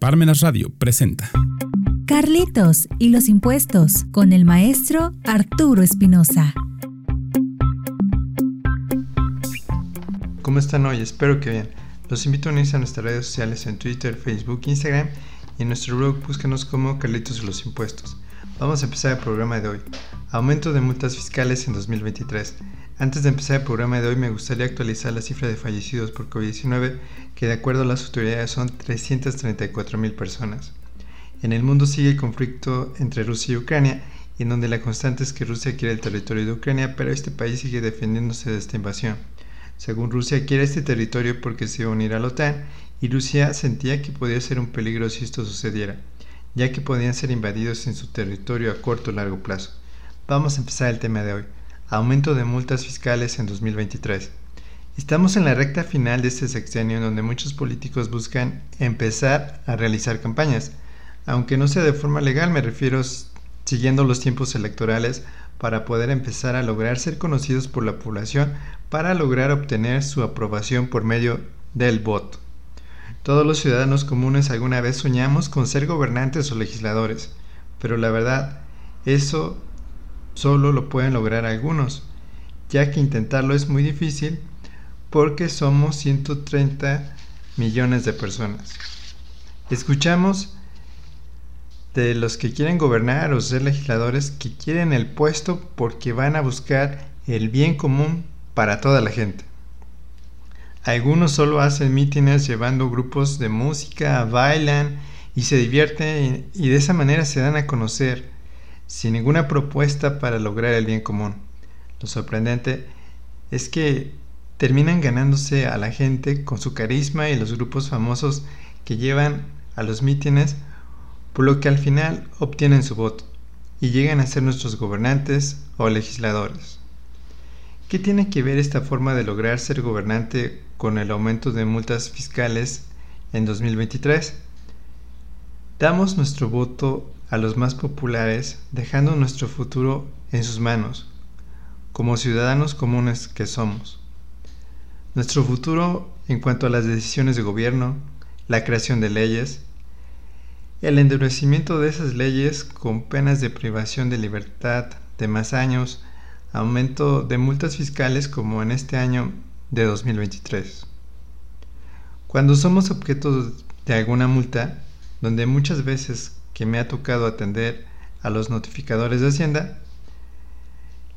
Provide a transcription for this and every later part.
Parmenas Radio presenta Carlitos y los impuestos con el maestro Arturo Espinosa. ¿Cómo están hoy? Espero que bien. Los invito a unirse a nuestras redes sociales en Twitter, Facebook, Instagram y en nuestro blog búscanos como Carlitos y los impuestos. Vamos a empezar el programa de hoy. Aumento de multas fiscales en 2023. Antes de empezar el programa de hoy me gustaría actualizar la cifra de fallecidos por COVID-19 que de acuerdo a las autoridades son 334 mil personas. En el mundo sigue el conflicto entre Rusia y Ucrania en donde la constante es que Rusia quiere el territorio de Ucrania pero este país sigue defendiéndose de esta invasión. Según Rusia quiere este territorio porque se iba a unir a la OTAN y Rusia sentía que podía ser un peligro si esto sucediera, ya que podían ser invadidos en su territorio a corto o largo plazo. Vamos a empezar el tema de hoy aumento de multas fiscales en 2023. Estamos en la recta final de este sexenio en donde muchos políticos buscan empezar a realizar campañas, aunque no sea de forma legal, me refiero siguiendo los tiempos electorales para poder empezar a lograr ser conocidos por la población para lograr obtener su aprobación por medio del voto. Todos los ciudadanos comunes alguna vez soñamos con ser gobernantes o legisladores, pero la verdad, eso solo lo pueden lograr algunos, ya que intentarlo es muy difícil porque somos 130 millones de personas. Escuchamos de los que quieren gobernar o ser legisladores que quieren el puesto porque van a buscar el bien común para toda la gente. Algunos solo hacen mítines llevando grupos de música, bailan y se divierten y de esa manera se dan a conocer sin ninguna propuesta para lograr el bien común. Lo sorprendente es que terminan ganándose a la gente con su carisma y los grupos famosos que llevan a los mítines, por lo que al final obtienen su voto y llegan a ser nuestros gobernantes o legisladores. ¿Qué tiene que ver esta forma de lograr ser gobernante con el aumento de multas fiscales en 2023? Damos nuestro voto a los más populares, dejando nuestro futuro en sus manos, como ciudadanos comunes que somos. Nuestro futuro en cuanto a las decisiones de gobierno, la creación de leyes, el endurecimiento de esas leyes con penas de privación de libertad de más años, aumento de multas fiscales como en este año de 2023. Cuando somos objeto de alguna multa, donde muchas veces que me ha tocado atender a los notificadores de Hacienda,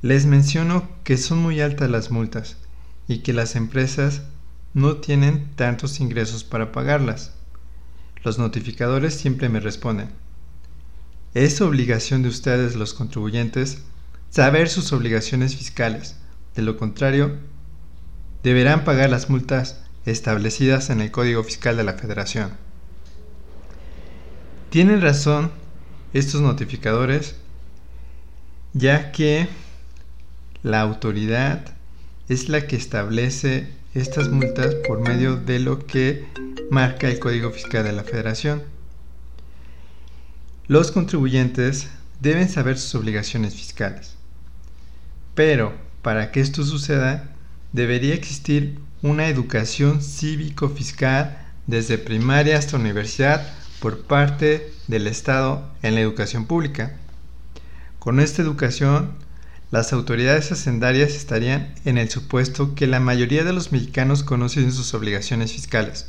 les menciono que son muy altas las multas y que las empresas no tienen tantos ingresos para pagarlas. Los notificadores siempre me responden, es obligación de ustedes los contribuyentes saber sus obligaciones fiscales, de lo contrario, deberán pagar las multas establecidas en el Código Fiscal de la Federación. Tienen razón estos notificadores, ya que la autoridad es la que establece estas multas por medio de lo que marca el Código Fiscal de la Federación. Los contribuyentes deben saber sus obligaciones fiscales. Pero para que esto suceda, debería existir una educación cívico-fiscal desde primaria hasta universidad por parte del Estado en la educación pública. Con esta educación, las autoridades hacendarias estarían en el supuesto que la mayoría de los mexicanos conocen sus obligaciones fiscales,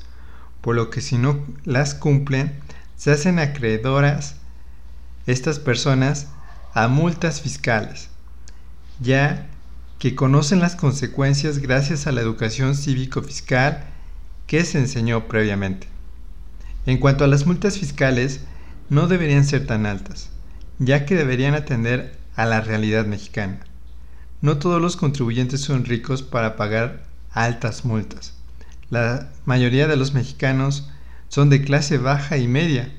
por lo que si no las cumplen, se hacen acreedoras estas personas a multas fiscales, ya que conocen las consecuencias gracias a la educación cívico-fiscal que se enseñó previamente. En cuanto a las multas fiscales, no deberían ser tan altas, ya que deberían atender a la realidad mexicana. No todos los contribuyentes son ricos para pagar altas multas. La mayoría de los mexicanos son de clase baja y media,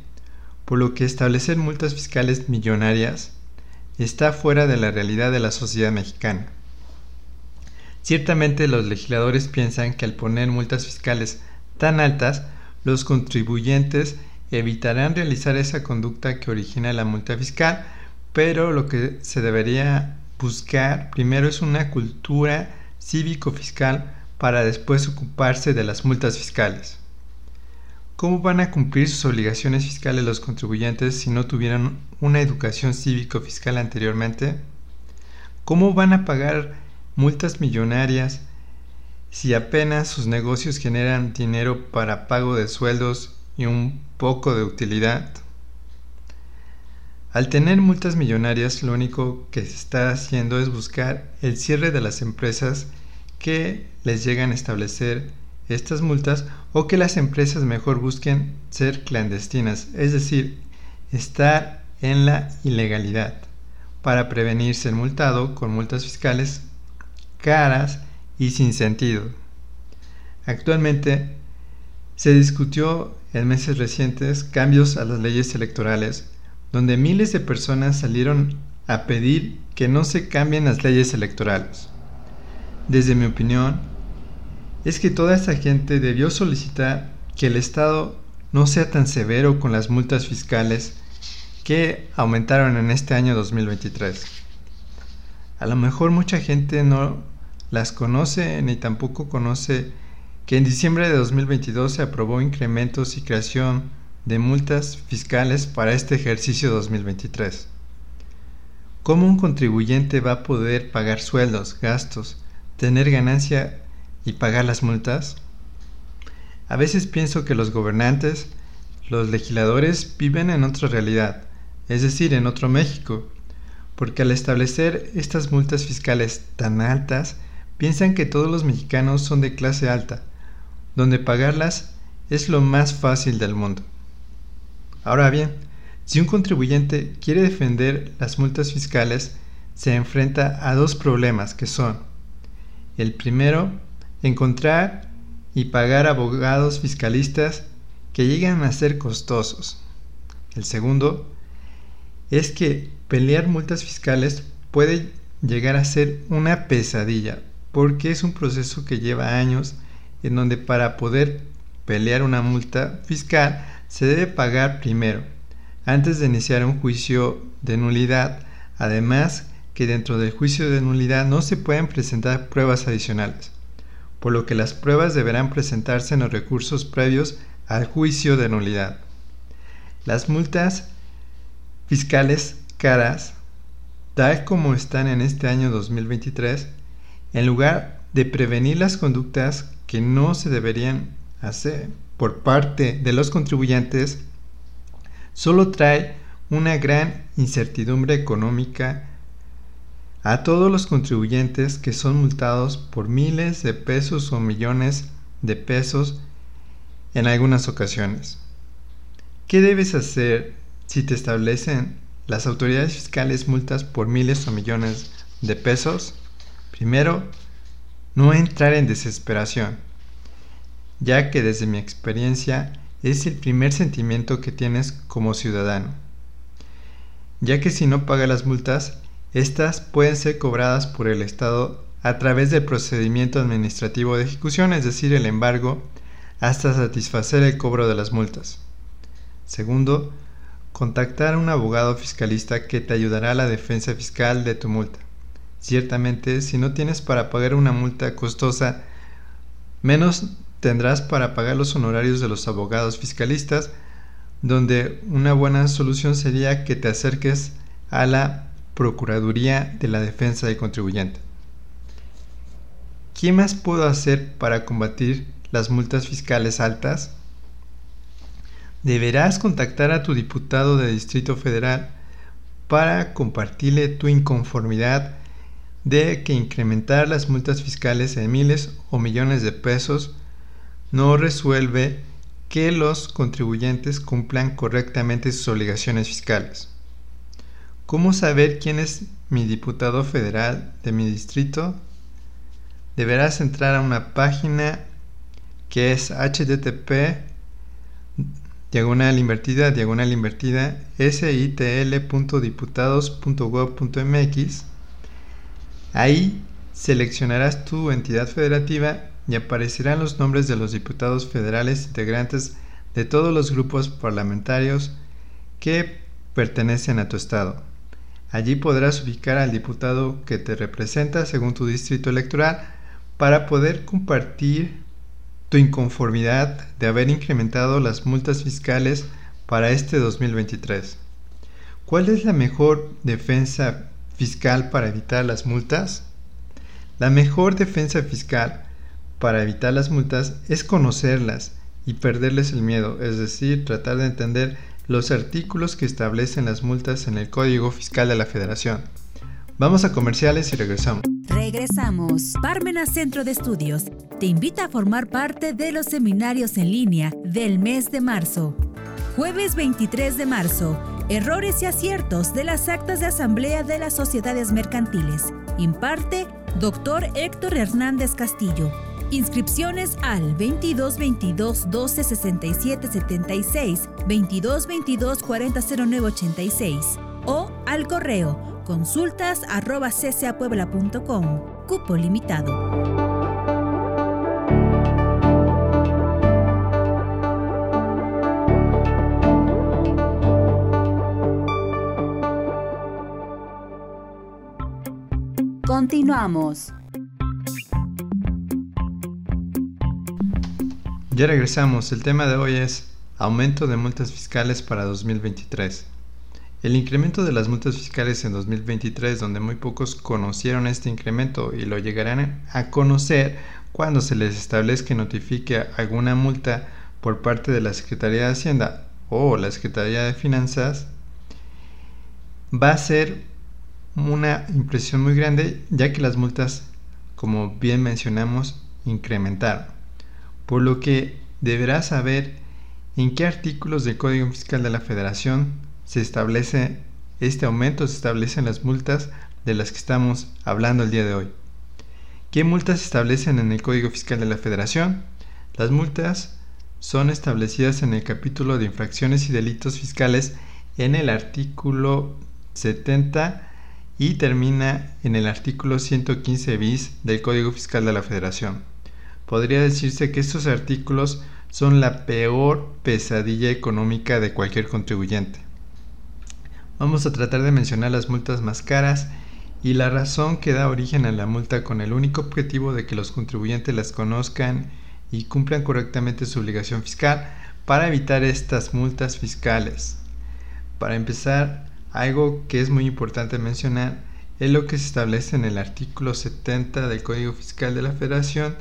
por lo que establecer multas fiscales millonarias está fuera de la realidad de la sociedad mexicana. Ciertamente los legisladores piensan que al poner multas fiscales tan altas los contribuyentes evitarán realizar esa conducta que origina la multa fiscal, pero lo que se debería buscar primero es una cultura cívico-fiscal para después ocuparse de las multas fiscales. ¿Cómo van a cumplir sus obligaciones fiscales los contribuyentes si no tuvieran una educación cívico-fiscal anteriormente? ¿Cómo van a pagar multas millonarias si apenas sus negocios generan dinero para pago de sueldos y un poco de utilidad? Al tener multas millonarias, lo único que se está haciendo es buscar el cierre de las empresas que les llegan a establecer estas multas o que las empresas mejor busquen ser clandestinas, es decir, estar en la ilegalidad, para prevenir ser multado con multas fiscales caras y sin sentido. Actualmente se discutió en meses recientes cambios a las leyes electorales, donde miles de personas salieron a pedir que no se cambien las leyes electorales. Desde mi opinión, es que toda esta gente debió solicitar que el Estado no sea tan severo con las multas fiscales que aumentaron en este año 2023. A lo mejor mucha gente no las conoce ni tampoco conoce que en diciembre de 2022 se aprobó incrementos y creación de multas fiscales para este ejercicio 2023. ¿Cómo un contribuyente va a poder pagar sueldos, gastos, tener ganancia y pagar las multas? A veces pienso que los gobernantes, los legisladores viven en otra realidad, es decir, en otro México, porque al establecer estas multas fiscales tan altas, piensan que todos los mexicanos son de clase alta, donde pagarlas es lo más fácil del mundo. Ahora bien, si un contribuyente quiere defender las multas fiscales, se enfrenta a dos problemas que son, el primero, encontrar y pagar abogados fiscalistas que llegan a ser costosos. El segundo es que pelear multas fiscales puede llegar a ser una pesadilla porque es un proceso que lleva años en donde para poder pelear una multa fiscal se debe pagar primero, antes de iniciar un juicio de nulidad, además que dentro del juicio de nulidad no se pueden presentar pruebas adicionales por lo que las pruebas deberán presentarse en los recursos previos al juicio de nulidad. Las multas fiscales caras, tal como están en este año 2023, en lugar de prevenir las conductas que no se deberían hacer por parte de los contribuyentes, solo trae una gran incertidumbre económica a todos los contribuyentes que son multados por miles de pesos o millones de pesos en algunas ocasiones. ¿Qué debes hacer si te establecen las autoridades fiscales multas por miles o millones de pesos? Primero, no entrar en desesperación, ya que desde mi experiencia es el primer sentimiento que tienes como ciudadano, ya que si no paga las multas, estas pueden ser cobradas por el Estado a través del procedimiento administrativo de ejecución, es decir, el embargo, hasta satisfacer el cobro de las multas. Segundo, contactar a un abogado fiscalista que te ayudará a la defensa fiscal de tu multa. Ciertamente, si no tienes para pagar una multa costosa, menos tendrás para pagar los honorarios de los abogados fiscalistas, donde una buena solución sería que te acerques a la Procuraduría de la Defensa del Contribuyente. ¿Qué más puedo hacer para combatir las multas fiscales altas? Deberás contactar a tu diputado de Distrito Federal para compartirle tu inconformidad de que incrementar las multas fiscales en miles o millones de pesos no resuelve que los contribuyentes cumplan correctamente sus obligaciones fiscales. ¿Cómo saber quién es mi diputado federal de mi distrito? Deberás entrar a una página que es http diagonal invertida diagonal invertida sitl.diputados.gov.mx. Ahí seleccionarás tu entidad federativa y aparecerán los nombres de los diputados federales integrantes de todos los grupos parlamentarios que pertenecen a tu estado. Allí podrás ubicar al diputado que te representa según tu distrito electoral para poder compartir tu inconformidad de haber incrementado las multas fiscales para este 2023. ¿Cuál es la mejor defensa fiscal para evitar las multas? La mejor defensa fiscal para evitar las multas es conocerlas y perderles el miedo, es decir, tratar de entender los artículos que establecen las multas en el Código Fiscal de la Federación. Vamos a comerciales y regresamos. Regresamos. Parmena Centro de Estudios te invita a formar parte de los seminarios en línea del mes de marzo. Jueves 23 de marzo. Errores y aciertos de las actas de asamblea de las sociedades mercantiles. Imparte Dr. Héctor Hernández Castillo. Inscripciones al 22 22 12 67 76, 22 22 40 09 86 o al correo consultas arroba ccapuebla.com. Cupo limitado. Continuamos. Ya regresamos. El tema de hoy es aumento de multas fiscales para 2023. El incremento de las multas fiscales en 2023, donde muy pocos conocieron este incremento y lo llegarán a conocer cuando se les establezca y notifique alguna multa por parte de la Secretaría de Hacienda o la Secretaría de Finanzas, va a ser una impresión muy grande ya que las multas, como bien mencionamos, incrementaron. Por lo que deberás saber en qué artículos del Código Fiscal de la Federación se establece este aumento, se establecen las multas de las que estamos hablando el día de hoy. ¿Qué multas se establecen en el Código Fiscal de la Federación? Las multas son establecidas en el capítulo de infracciones y delitos fiscales en el artículo 70 y termina en el artículo 115 bis del Código Fiscal de la Federación. Podría decirse que estos artículos son la peor pesadilla económica de cualquier contribuyente. Vamos a tratar de mencionar las multas más caras y la razón que da origen a la multa con el único objetivo de que los contribuyentes las conozcan y cumplan correctamente su obligación fiscal para evitar estas multas fiscales. Para empezar, algo que es muy importante mencionar es lo que se establece en el artículo 70 del Código Fiscal de la Federación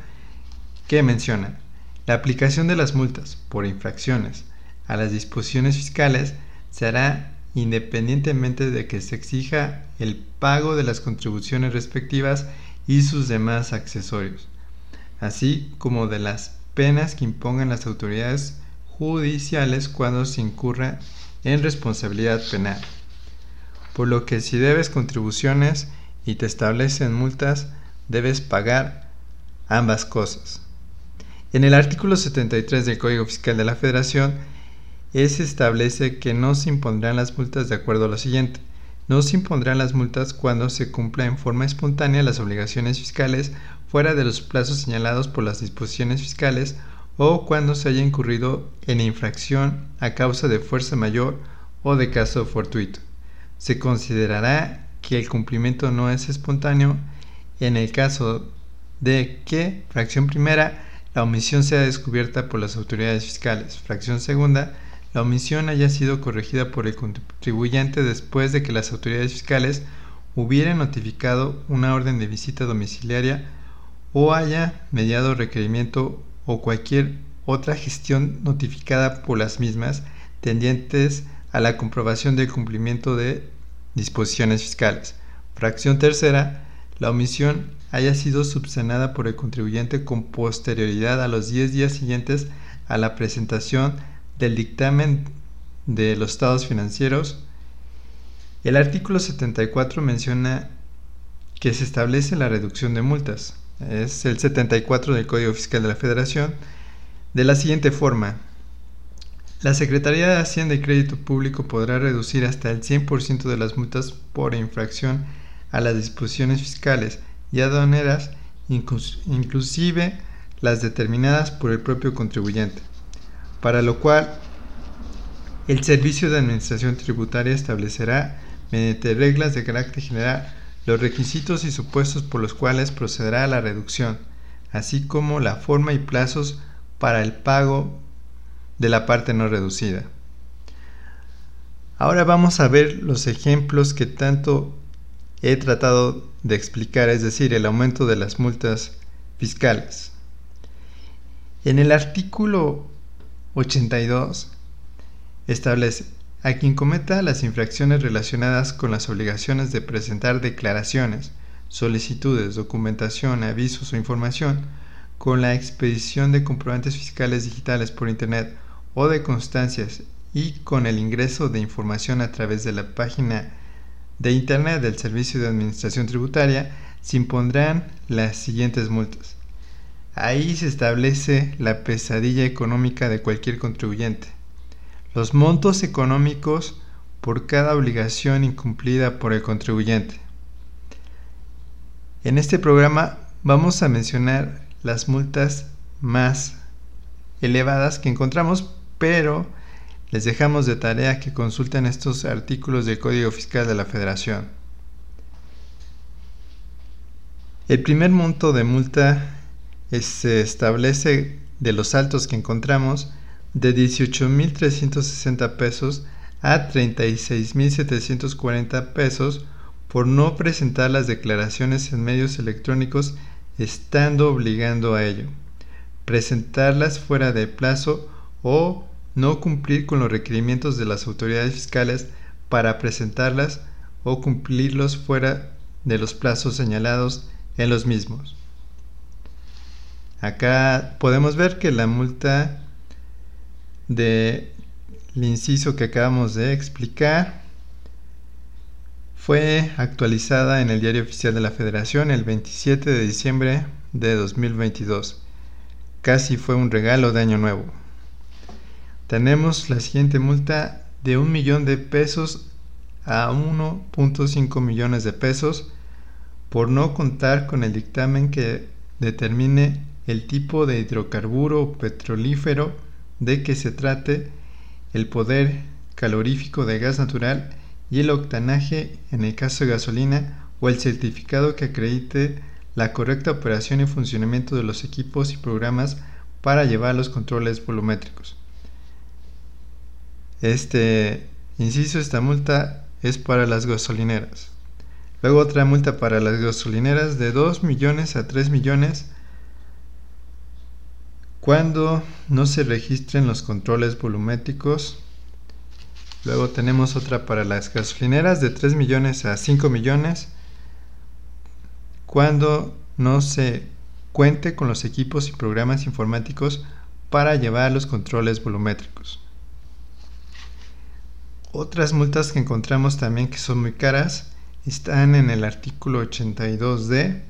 que menciona la aplicación de las multas por infracciones a las disposiciones fiscales se hará independientemente de que se exija el pago de las contribuciones respectivas y sus demás accesorios, así como de las penas que impongan las autoridades judiciales cuando se incurra en responsabilidad penal. Por lo que si debes contribuciones y te establecen multas, debes pagar ambas cosas. En el artículo 73 del Código Fiscal de la Federación se establece que no se impondrán las multas de acuerdo a lo siguiente. No se impondrán las multas cuando se cumpla en forma espontánea las obligaciones fiscales fuera de los plazos señalados por las disposiciones fiscales o cuando se haya incurrido en infracción a causa de fuerza mayor o de caso fortuito. Se considerará que el cumplimiento no es espontáneo en el caso de que, fracción primera, la omisión sea descubierta por las autoridades fiscales, fracción segunda, la omisión haya sido corregida por el contribuyente después de que las autoridades fiscales hubieran notificado una orden de visita domiciliaria o haya mediado requerimiento o cualquier otra gestión notificada por las mismas tendientes a la comprobación del cumplimiento de disposiciones fiscales. Fracción tercera, la omisión haya sido subsanada por el contribuyente con posterioridad a los 10 días siguientes a la presentación del dictamen de los estados financieros, el artículo 74 menciona que se establece la reducción de multas. Es el 74 del Código Fiscal de la Federación de la siguiente forma. La Secretaría de Hacienda y Crédito Público podrá reducir hasta el 100% de las multas por infracción a las disposiciones fiscales y aduaneras, inclusive las determinadas por el propio contribuyente para lo cual el Servicio de Administración Tributaria establecerá, mediante reglas de carácter general, los requisitos y supuestos por los cuales procederá a la reducción, así como la forma y plazos para el pago de la parte no reducida. Ahora vamos a ver los ejemplos que tanto he tratado de explicar, es decir, el aumento de las multas fiscales. En el artículo 82 establece a quien cometa las infracciones relacionadas con las obligaciones de presentar declaraciones, solicitudes, documentación, avisos o información con la expedición de comprobantes fiscales digitales por Internet o de constancias y con el ingreso de información a través de la página de Internet del Servicio de Administración Tributaria, se impondrán las siguientes multas. Ahí se establece la pesadilla económica de cualquier contribuyente. Los montos económicos por cada obligación incumplida por el contribuyente. En este programa vamos a mencionar las multas más elevadas que encontramos, pero les dejamos de tarea que consulten estos artículos del Código Fiscal de la Federación. El primer monto de multa se establece de los altos que encontramos de 18.360 pesos a 36.740 pesos por no presentar las declaraciones en medios electrónicos estando obligando a ello, presentarlas fuera de plazo o no cumplir con los requerimientos de las autoridades fiscales para presentarlas o cumplirlos fuera de los plazos señalados en los mismos. Acá podemos ver que la multa del inciso que acabamos de explicar fue actualizada en el Diario Oficial de la Federación el 27 de diciembre de 2022. Casi fue un regalo de Año Nuevo tenemos la siguiente multa de un millón de pesos a 1.5 millones de pesos por no contar con el dictamen que determine el tipo de hidrocarburo petrolífero de que se trate, el poder calorífico de gas natural y el octanaje en el caso de gasolina o el certificado que acredite la correcta operación y funcionamiento de los equipos y programas para llevar los controles volumétricos. Este inciso, esta multa es para las gasolineras. Luego otra multa para las gasolineras de 2 millones a 3 millones cuando no se registren los controles volumétricos. Luego tenemos otra para las gasolineras de 3 millones a 5 millones cuando no se cuente con los equipos y programas informáticos para llevar los controles volumétricos. Otras multas que encontramos también que son muy caras están en el artículo 82D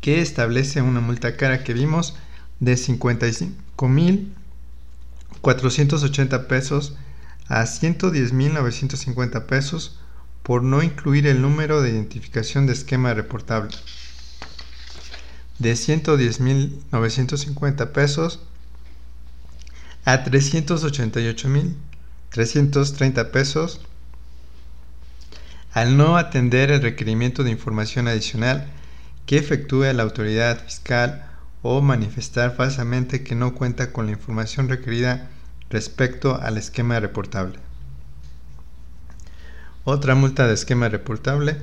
que establece una multa cara que vimos de 55.480 pesos a 110.950 pesos por no incluir el número de identificación de esquema reportable. De 110.950 pesos a 388.000 330 pesos al no atender el requerimiento de información adicional que efectúe la autoridad fiscal o manifestar falsamente que no cuenta con la información requerida respecto al esquema reportable. Otra multa de esquema reportable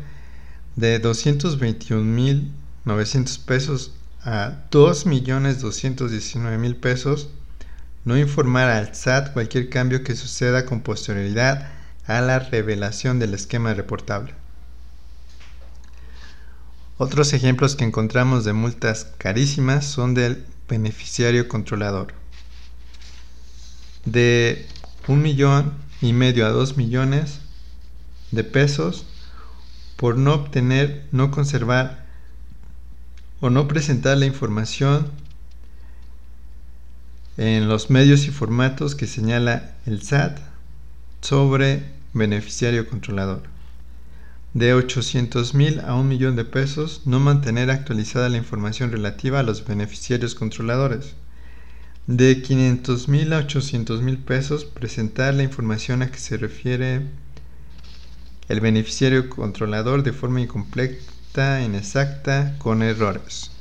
de 221.900 pesos a 2.219.000 pesos no informar al SAT cualquier cambio que suceda con posterioridad a la revelación del esquema reportable. Otros ejemplos que encontramos de multas carísimas son del beneficiario controlador. De un millón y medio a dos millones de pesos por no obtener, no conservar o no presentar la información en los medios y formatos que señala el SAT sobre beneficiario controlador. De 800 mil a un millón de pesos, no mantener actualizada la información relativa a los beneficiarios controladores. De 500 mil a 800 mil pesos, presentar la información a que se refiere el beneficiario controlador de forma incompleta, inexacta, con errores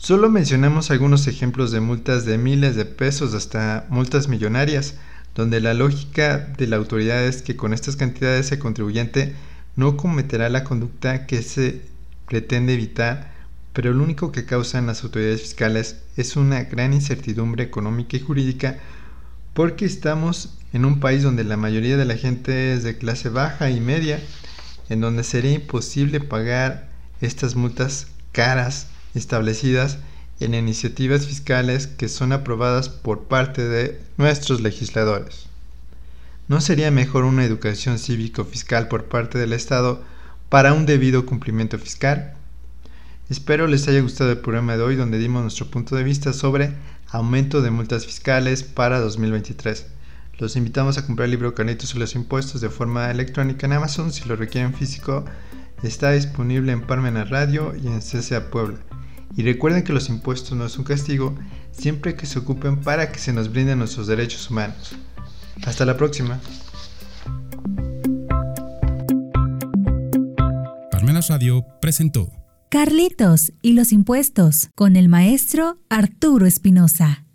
Solo mencionamos algunos ejemplos de multas de miles de pesos hasta multas millonarias, donde la lógica de la autoridad es que con estas cantidades el contribuyente no cometerá la conducta que se pretende evitar, pero lo único que causan las autoridades fiscales es una gran incertidumbre económica y jurídica porque estamos en un país donde la mayoría de la gente es de clase baja y media, en donde sería imposible pagar estas multas caras establecidas en iniciativas fiscales que son aprobadas por parte de nuestros legisladores. ¿No sería mejor una educación cívico-fiscal por parte del Estado para un debido cumplimiento fiscal? Espero les haya gustado el programa de hoy donde dimos nuestro punto de vista sobre aumento de multas fiscales para 2023. Los invitamos a comprar el libro Carnitos y los impuestos de forma electrónica en Amazon. Si lo requieren físico, está disponible en Parmena Radio y en CCA Puebla. Y recuerden que los impuestos no es un castigo siempre que se ocupen para que se nos brinden nuestros derechos humanos. Hasta la próxima. Parmenas Radio presentó Carlitos y los impuestos con el maestro Arturo Espinosa.